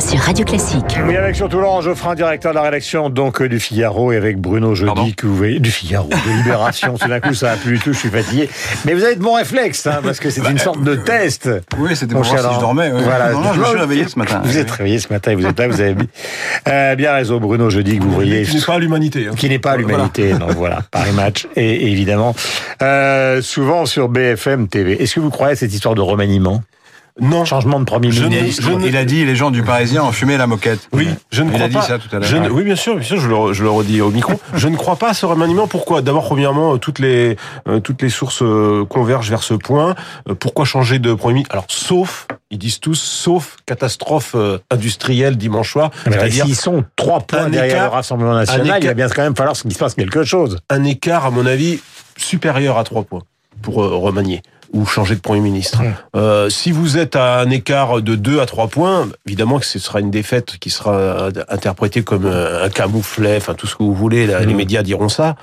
sur Radio Classique. Oui, avec surtout Laurent Geoffrin, directeur de la rédaction donc du Figaro, et avec Bruno Jeudi, que vous voyez, du Figaro, de Libération. Tout d'un coup, ça va plus du tout, je suis fatigué. Mais vous avez de bons réflexes, hein, parce que c'est une sorte de test. Oui, c'était Mon pour voir si je dormais. ouais. Voilà. Non, non, je me suis réveillé ce matin. Vous êtes réveillé ce matin, et vous êtes là, vous avez euh, bien raison, Bruno Jeudi, que vous voyez. Qui n'est pas à l'humanité. hein. qui n'est pas à l'humanité. Non, voilà, Paris Match, et évidemment, euh, souvent sur BFM TV. Est-ce que vous croyez à cette histoire de remaniement? Non. Changement de premier Je ne- ministre ne- Il a dit les gens du Parisien ont fumé la moquette. Oui, je ne Il crois a dit pas. ça tout à l'heure. ne- oui, bien sûr, bien sûr, je le, je le redis au micro. je ne crois pas à ce remaniement. Pourquoi? D'abord, premièrement, euh, toutes les euh, toutes les sources euh, convergent vers ce point. Euh, pourquoi changer de premier ministre? Alors, sauf, ils disent tous, sauf catastrophe industrielle dimanche soir, c'est-à-dire S'ils sont trois points derrière écart- le Rassemblement national, il va bien quand même falloir qu'il se passe quelque chose. un écart, à mon avis, supérieur à trois points pour euh, remanier ou changer de Premier ministre. Euh, si vous êtes à un écart de 2 à 3 points, évidemment que ce sera une défaite qui sera interprétée comme euh, un camouflet, enfin tout ce que vous voulez, là, les médias diront ça.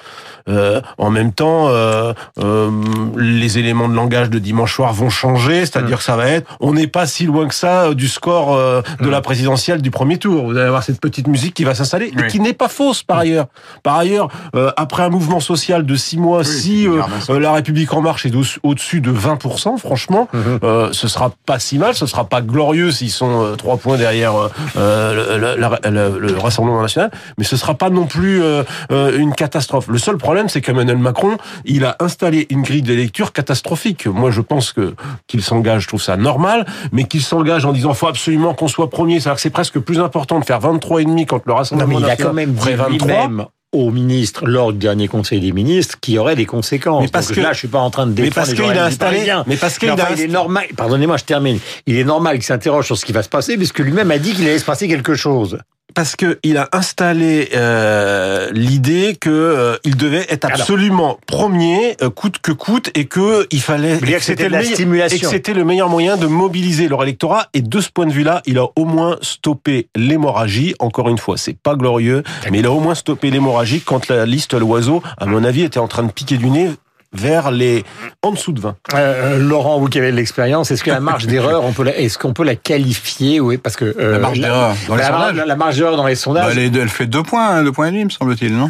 Euh, en même temps, euh, euh, les éléments de langage de dimanche soir vont changer, c'est-à-dire que ça va être, on n'est pas si loin que ça euh, du score de la présidentielle du premier tour. Vous allez avoir cette petite musique qui va s'installer et Oui. qui n'est pas fausse par ailleurs. Par ailleurs, euh, après un mouvement social de six mois, si c'est euh, bizarre, ça. euh, la République en marche est au- au-dessus de 20%, franchement, Mhm. euh, ce sera pas si mal, ce sera pas glorieux s'ils sont euh, trois points derrière euh, le, la- le- le Rassemblement national, mais ce sera pas non plus une catastrophe. Le seul problème, c'est qu'Emmanuel Macron, il a installé une grille de lecture catastrophique. Moi, je pense que qu'il s'engage, je trouve ça normal, mais qu'il s'engage en disant faut absolument qu'on soit premier, c'est-à-dire que c'est presque plus important de faire 23 et demi quand le Non, Rassemblement mais il a national quand même dit ferait 23. Au ministre lors du dernier Conseil des ministres qu'il y aurait des conséquences. Mais parce Donc que- là, je suis pas en train de Mais défendre parce les qu'il a installé, mais parce qu'il Mais a il est normal, pardonnez-moi, je termine. Il est normal qu'il s'interroge sur ce qui va se passer, puisque lui-même a dit qu'il allait se passer quelque chose. Parce que il a installé euh, l'idée que euh, il devait être Alors. absolument premier euh, coûte que coûte et que il fallait que c'était la meilleur- et que stimulation. c'était le meilleur moyen de mobiliser leur électorat et de ce point de vue-là, il a au moins stoppé l'hémorragie. Encore une fois, c'est pas glorieux, mais il a au moins stoppé l'hémorragie quand la liste l'oiseau, à mon avis, était en train de piquer du nez vers les en dessous de 20. Euh, Laurent, vous qui avez de l'expérience, est-ce que la marge d'erreur, on peut la, est-ce qu'on peut la qualifier, oui, parce que euh, La marge d'erreur dans les la, sondages. la- la marge d'erreur dans les Bah, sondages. elle, est- elle fait deux points, hein, deux points et demi, me semble-t-il, non?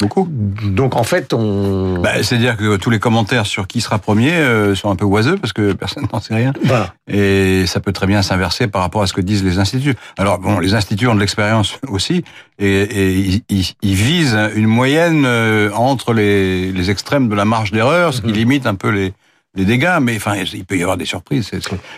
Beaucoup. Donc en fait, on. Bah, C'est-à-dire que tous les commentaires sur qui sera premier euh, sont un peu oiseux parce que personne n'en sait rien. Voilà. Et ça peut très bien s'inverser par rapport à ce que disent les instituts. Alors bon, les instituts ont de l'expérience aussi et, et ils, ils- ils visent une moyenne euh, entre les, les extrêmes de la marge d'erreur, ce qui limite un peu les, les dégâts. Mais enfin, il peut y avoir des surprises.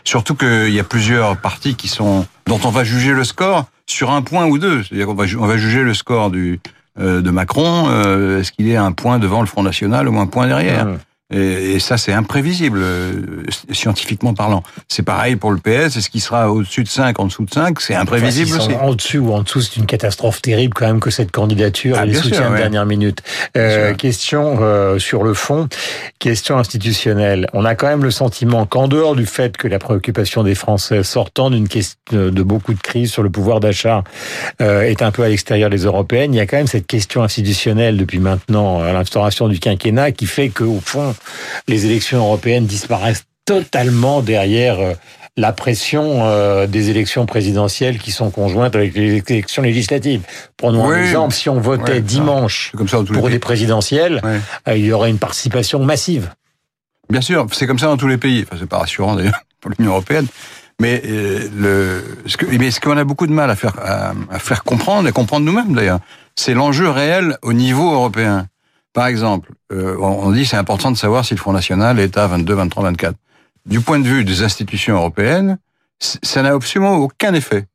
Surtout qu'il y a plusieurs partis qui sont dont on va juger le score sur un point ou deux. C'est-à-dire qu'on va, ju- on va juger le score du de Macron. euh, Est-ce qu'il est un point devant le Front National ou un point derrière? Mmh. Et, ça, c'est imprévisible, euh, scientifiquement parlant. C'est pareil pour le PS. Est-ce qu'il sera au-dessus de 5, en dessous de 5 C'est imprévisible Enfin, aussi. En dessus ou en dessous, c'est une catastrophe terrible quand même que cette candidature Ah, et les sûr, soutiens de ouais. dernière minute. Euh, question euh, sur le fond, question institutionnelle. On a quand même le sentiment qu'en dehors du fait que la préoccupation des Français sortant d'une question de beaucoup de crises sur le pouvoir d'achat euh, est un peu à l'extérieur des européennes, il y a quand même cette question institutionnelle depuis maintenant à l'instauration du quinquennat qui fait que au fond les élections européennes disparaissent totalement derrière euh, la pression euh, des élections présidentielles qui sont conjointes avec les élections législatives. Prenons un Oui. exemple, si on votait Ouais, dimanche comme ça pour des présidentielles, Ouais. euh, il y aurait une participation massive. Bien sûr, c'est comme ça dans tous les pays. Enfin, c'est pas rassurant d'ailleurs pour l'Union européenne. Mais euh, le, ce que, mais ce qu'on a beaucoup de mal à faire, à, à faire comprendre et comprendre nous-mêmes d'ailleurs, c'est l'enjeu réel au niveau européen. Par exemple, euh, on dit c'est important de savoir si le Front National est à 22, 23, 24. Du point de vue des institutions européennes, ça n'a absolument aucun effet.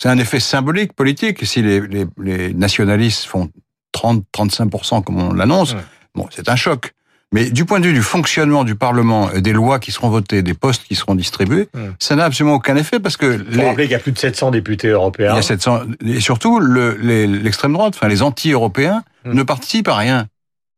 C'est un effet symbolique, politique. Si les, les, les nationalistes font 30, 35% comme on l'annonce, Ouais. bon, c'est un choc. Mais du point de vue du fonctionnement du Parlement, et des lois qui seront votées, des postes qui seront distribués, ça n'a absolument aucun effet parce que Il faut les, rappeler qu'il y a plus de 700 députés il européens. y a 700, et surtout le- l'extrême droite, enfin les anti-européens, Hmm. ne participent à rien.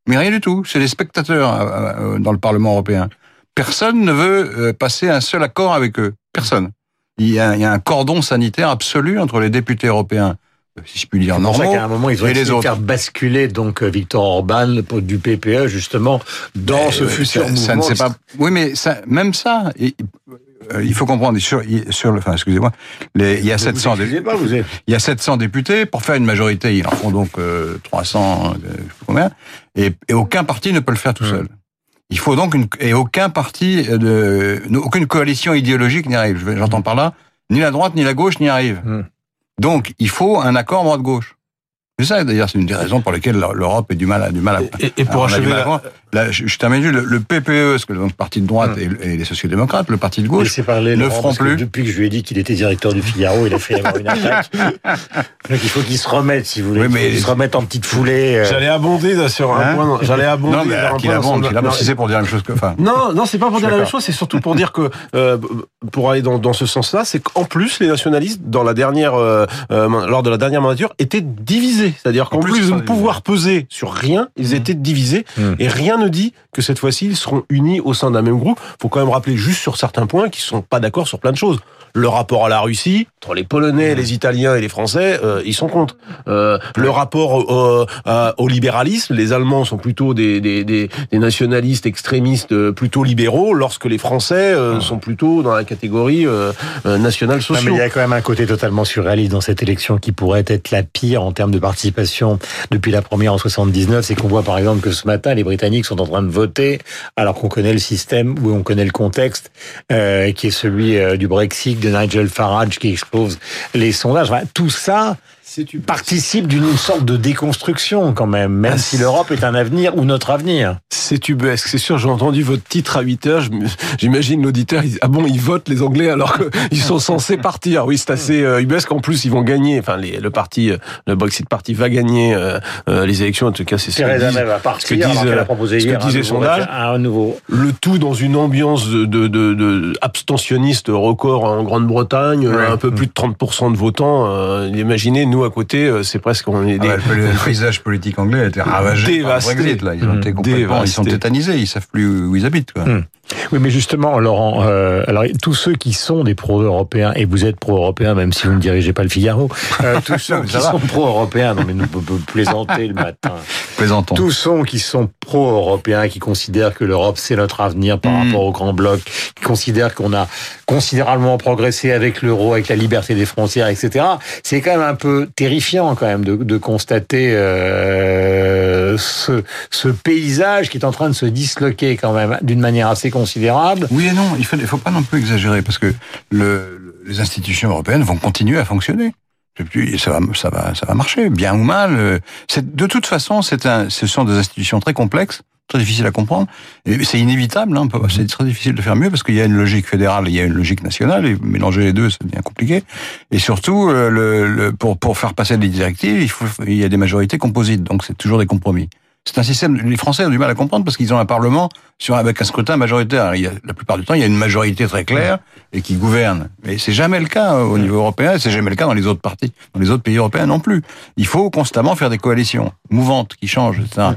Mais rien du tout. C'est des spectateurs euh, euh, dans le Parlement européen. Personne ne veut euh, passer un seul accord avec eux. Personne. Il y a, il y a un cordon sanitaire absolu entre les députés européens si je puis dire, C'est normaux. qu'à un moment, ils ont essayé les de faire basculer donc Victor Orban du PPE justement dans ce Euh, futur ça, mouvement. ça ne pas. Oui, mais ça, même ça, euh, il faut comprendre sur, sur le, enfin, excusez-moi, il y a Vous 700, vous excusez dé- pas, vous êtes. il y a 700 députés pour faire une majorité. Ils en font donc euh, 300, euh, je sais combien, et, et aucun parti ne peut le faire tout seul. Il faut donc une, et aucun parti de, aucune coalition idéologique n'y arrive. J'entends par là, ni la droite ni la gauche n'y arrive. Hmm. Donc, il faut un accord droite-gauche. C'est ça, d'ailleurs, c'est une des raisons pour lesquelles l'Europe a du mal à, du mal à, Et, et pour achever la-. Là, je, je termine juste, le, le PPE, ce que le parti de droite et, et les sociodémocrates, le parti de gauche, parler ne Laurent, feront parce que plus. Depuis que je lui ai dit qu'il était directeur du Figaro, il a fait avoir une attaque. Donc il faut qu'il se remette, si vous voulez. Oui, Il faut mais- qu'il se remette en petite foulée. euh. J'allais abonder là, sur un Hein point. J'allais abonder. non, mais qu'il abonde, son- qu'il abonde, Non, si c'est pour dire la même chose que, enfin, Non, non, c'est pas pour dire la même chose, c'est surtout pour dire que, euh, pour aller dans, dans ce sens-là, c'est qu'en plus, les nationalistes, dans la dernière, euh, euh, lors de la dernière mandature, étaient divisés. C'est-à-dire qu'en En plus, plus, ils de pouvoir peser sur rien, ils étaient divisés. Mhm. Et rien ne dit que cette fois-ci, ils seront unis au sein d'un même groupe. Faut quand même rappeler juste sur certains points qu'ils sont pas d'accord sur plein de choses. Le rapport à la Russie, entre les Polonais, les Italiens et les Français, euh, ils sont contre. Euh, le rapport au, à- au libéralisme, les Allemands sont plutôt des, des, des, des nationalistes extrémistes euh, plutôt libéraux, lorsque les Français euh, sont plutôt dans la catégorie euh, euh, nationale sociaux. il y a quand même un côté totalement surréaliste dans cette élection qui pourrait être la pire en termes de participation depuis la première en 79. C'est qu'on voit par exemple que ce matin, les Britanniques sont en train de voter alors qu'on connaît le système, ou on connaît le contexte, euh, qui est celui euh, du Brexit, Nigel Farage qui explose les sondages. Tout ça participe d'une sorte de déconstruction quand même, même Ah, si l'Europe est un avenir ou notre avenir. C'est tubesque, c'est sûr, j'ai entendu votre titre à 8 heures, j'imagine l'auditeur, ah bon, ils votent les Anglais alors qu'ils sont censés partir. Oui, c'est assez euh, ubesque, en plus ils vont gagner, enfin les, le parti, euh, le Brexit Party va gagner euh, euh, les élections, en tout cas c'est ce ce que disent, ce que disent les sondages. réfé- un nouveau Le tout dans une ambiance de, de, de, de abstentionniste record en Grande-Bretagne, Ouais. un peu plus de 30% de votants. Imaginez, nous à côté, euh, c'est presque on est Ah des, ouais, le, le paysage politique anglais a été ravagé par le. Brexit, là. Ils ont été complètement, ils sont tétanisés, ils savent plus où ils habitent, quoi. Mmh. Oui, mais justement, Laurent, euh, alors tous ceux qui sont des pro-européens, et vous êtes pro-européens, même si vous ne dirigez pas le Figaro, euh, tous ceux qui sont pro-européens, non mais nous peut plaisanter le matin, Plaisantons. tous ceux qui sont pro-européens, qui considèrent que l'Europe c'est notre avenir par Mm. rapport au grand bloc, qui considèrent qu'on a considérablement progressé avec l'euro, avec la liberté des frontières, etc. C'est quand même un peu terrifiant quand même de, de constater euh, ce, ce paysage qui est en train de se disloquer quand même d'une manière assez considérable. Oui et non, il faut, il faut pas non plus exagérer parce que le, les institutions européennes vont continuer à fonctionner. Et puis, ça va, ça va, ça va marcher, bien ou mal. euh, C'est de toute façon, c'est un, ce sont des institutions très complexes, très difficiles à comprendre, et c'est inévitable. Hein, peut- c'est très difficile de faire mieux parce qu'il y a une logique fédérale, il y a une logique nationale, et mélanger les deux, ça devient compliqué. Et surtout, euh, le, le- pour pour faire passer des directives, il faut, il y a des majorités composites, donc c'est toujours des compromis. C'est un système. Les Français ont du mal à comprendre parce qu'ils ont un parlement sur avec un scrutin majoritaire. Il y a, la plupart du temps, il y a une majorité très claire et qui gouverne. Mais c'est jamais le cas au niveau européen. et C'est jamais le cas dans les autres partis, dans les autres pays européens non plus. Il faut constamment faire des coalitions mouvantes qui changent. etc.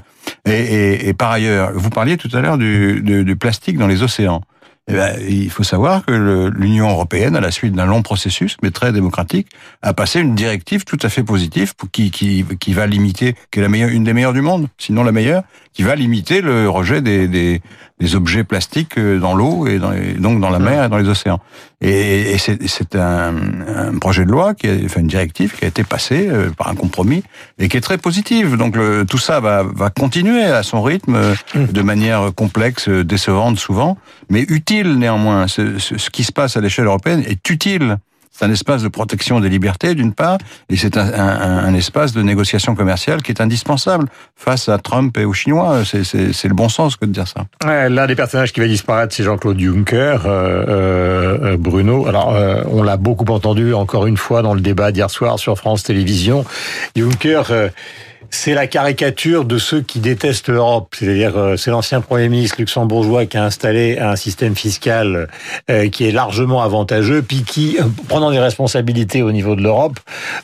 Et, et, et par ailleurs, vous parliez tout à l'heure du, du, du plastique dans les océans. Eh ben, il faut savoir que l'Union européenne, à la suite d'un long processus, mais très démocratique, a passé une directive tout à fait positive qui, qui, qui va limiter, qui est la meilleure, une des meilleures du monde, sinon la meilleure, qui va limiter le rejet des, des, des objets plastiques euh, dans l'eau et, donc dans la mer et dans les océans. Et, et c'est un, un projet de loi, qui a, enfin une directive qui a été passée euh, par un compromis et qui est très positive. Donc le, tout ça va, va continuer à son rythme, euh, de manière complexe, décevante souvent, mais utile néanmoins. Ce, qui se passe à l'échelle européenne est utile. C'est un espace de protection des libertés, d'une part, et c'est un, espace de négociation commerciale qui est indispensable face à Trump et aux Chinois. C'est- le bon sens que de dire ça. L'un des personnages qui va disparaître, c'est Jean-Claude Juncker, euh, euh, Bruno. Alors, euh, on l'a beaucoup entendu encore une fois dans le débat d'hier soir sur France Télévisions. Juncker, euh, c'est la caricature de ceux qui détestent l'Europe. C'est-à-dire, euh, c'est l'ancien Premier ministre luxembourgeois qui a installé un système fiscal euh, qui est largement avantageux, puis qui, euh, prenant des responsabilités au niveau de l'Europe,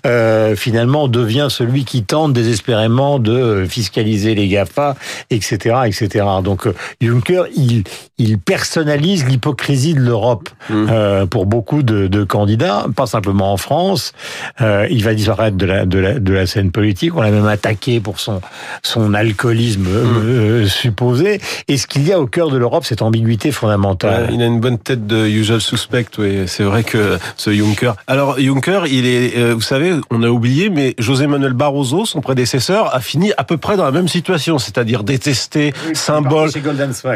euh, finalement devient celui qui tente désespérément de fiscaliser les GAFA, etc., etc. Donc Juncker, il, il personnalise l'hypocrisie de l'Europe Mmh. euh, pour beaucoup de, de candidats, pas simplement en France. Euh, il va disparaître de la, de la, de la scène politique. On l'a même attaqué pour son, son alcoolisme euh, supposé. Et ce qu'il y a au cœur de l'Europe, cette ambiguïté fondamentale. Ouais, il a une bonne tête de usual suspect, oui. C'est vrai que ce Juncker. Alors Juncker, il est, euh, vous savez, on a oublié, mais José Manuel Barroso, son prédécesseur, a fini à peu près dans la même situation, c'est-à-dire détesté, symbole.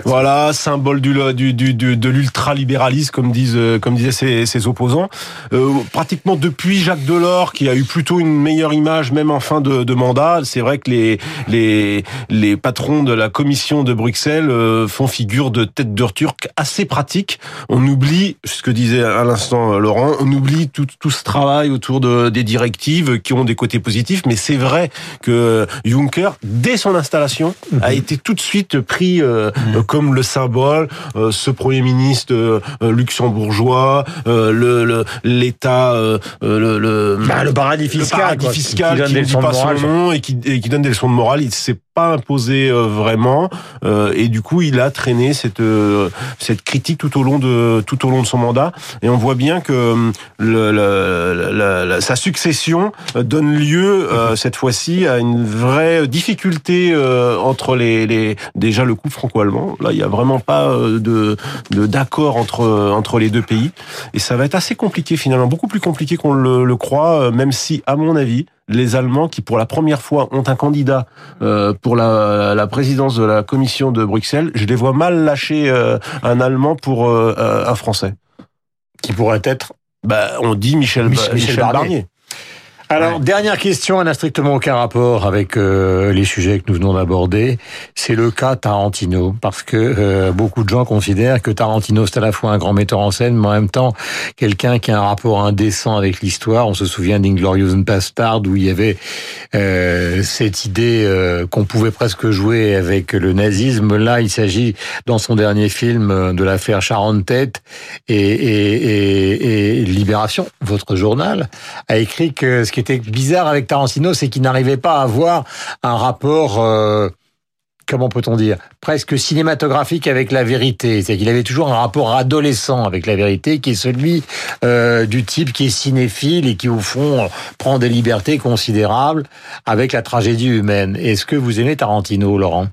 Voilà, symbole du, du, du, du de l'ultralibéralisme, comme disent, euh, comme disaient ses, ses opposants. Euh, pratiquement depuis Jacques Delors, qui a eu plutôt une meilleure image, même en fin de, de mandat. C'est vrai que les, les, les patrons de la commission de Bruxelles euh, font figure de tête de turc assez pratique. On oublie, ce que disait à l'instant euh, Laurent, on oublie tout, tout ce travail autour de, des directives qui ont des côtés positifs, mais c'est vrai que Juncker, dès son installation, a été tout de suite pris euh, euh, comme le symbole, euh, ce Premier ministre euh, luxembourgeois, le l'État, le, le, Bah, le paradis fiscal, le paradis quoi, fiscal qui qui ne dit pas son nom et qui, et qui donne des leçons de morale. Il s'est pas imposé euh, vraiment euh, et du coup il a traîné cette euh, cette critique tout au long de tout au long de son mandat. Et on voit bien que le, le- la- la- sa succession donne lieu euh, cette fois-ci à une vraie difficulté euh, entre les, les déjà le couple franco-allemand. Là il y a vraiment pas de de- d'accord entre entre les deux pays. Et ça va être assez compliqué finalement beaucoup plus compliqué qu'on le, le croit même si à mon avis les Allemands qui pour la première fois ont un candidat euh, pour la, la présidence de la commission de Bruxelles, je les vois mal lâcher euh, un Allemand pour euh, euh, un Français. Qui pourrait être Bah, on dit Michel, Michel Michel Barnier. Barnier. Alors, dernière question, elle n'a strictement aucun rapport avec euh, les sujets que nous venons d'aborder. C'est le cas Tarantino, parce que euh, beaucoup de gens considèrent que Tarantino, c'est à la fois un grand metteur en scène, mais en même temps, quelqu'un qui a un rapport indécent avec l'histoire. On se souvient d'Inglorious Bastard, où il y avait euh, cette idée euh, qu'on pouvait presque jouer avec le nazisme. Là, il s'agit, dans son dernier film, euh, de l'affaire Charon-Tête et, et, et, et Libération, votre journal, a écrit que ce qui était bizarre avec Tarantino, c'est qu'il n'arrivait pas à avoir un rapport, euh, comment peut-on dire, presque cinématographique avec la vérité. C'est qu'il avait toujours un rapport adolescent avec la vérité, qui est celui euh, du type qui est cinéphile et qui, au fond, prend des libertés considérables avec la tragédie humaine. Est-ce que vous aimez Tarantino, Laurent?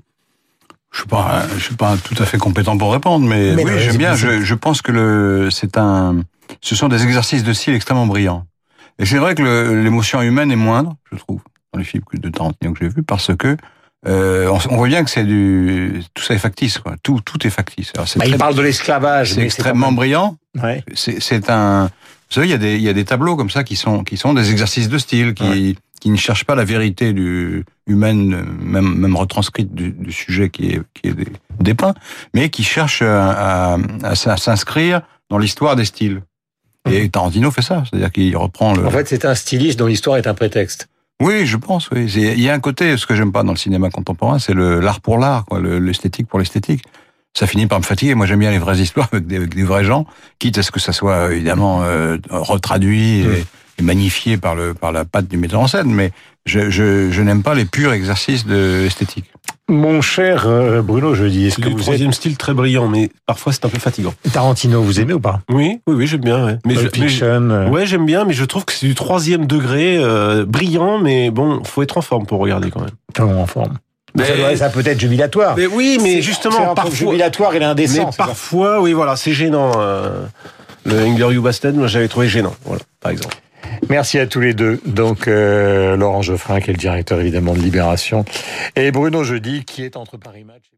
Je suis pas, je suis pas tout à fait compétent pour répondre, mais, Mais oui, j'aime bien. Je, je pense que le, c'est un, ce sont des exercices de style extrêmement brillants. Et c'est vrai que l'émotion humaine est moindre, je trouve, dans les films de Tarantino que j'ai vus, parce que euh, on, on voit bien que c'est du, tout ça est factice, quoi. Tout, tout est factice. Alors, c'est bah, Il parle de l'esclavage. c'est extrêmement brillant. Ouais. C'est un. Vous savez, il y a des il y a des tableaux comme ça qui sont qui sont des exercices de style qui qui ne cherchent pas la vérité du humaine même même retranscrite du, du sujet qui est qui est dé- dépeint, mais qui cherchent à, à, à s- à s'inscrire dans l'histoire des styles. Et Tarantino fait ça, c'est-à-dire qu'il reprend le. En fait, c'est un styliste dont l'histoire est un prétexte. Oui, je pense. Oui, il y a un côté, ce que j'aime pas dans le cinéma contemporain, c'est le l'art pour l'art, l'esthétique pour l'esthétique. Ça finit par me fatiguer. Moi, j'aime bien les vraies histoires avec des, avec des vrais gens, quitte à ce que ça soit évidemment euh, retraduit et, et magnifié par le par la patte du metteur en scène. Mais je je, je n'aime pas les purs exercices de. Mon cher euh, Bruno Jeudi, est-ce C'est que vous troisième style très brillant, mais parfois c'est un peu fatigant. Tarantino, vous aimez ou pas? Oui, oui, oui, j'aime bien. Ouais. Mais, je, mais je- euh, ouais, j'aime bien, mais je trouve que c'est du troisième degré, euh, brillant, mais bon, faut être en forme pour regarder quand même. Comment en forme Mais- ça, doit- ça peut être jubilatoire. Mais oui, mais justement, parfois, jubilatoire et l'indécent. mais c'est ça parfois, oui, voilà, c'est gênant. euh, le Inglorious Bastard, moi, j'avais trouvé gênant, voilà, par exemple. Merci à tous les deux. Donc, euh, Laurent Geoffrin, qui est le directeur évidemment de Libération, et Bruno Jeudi, qui est entre Paris Match.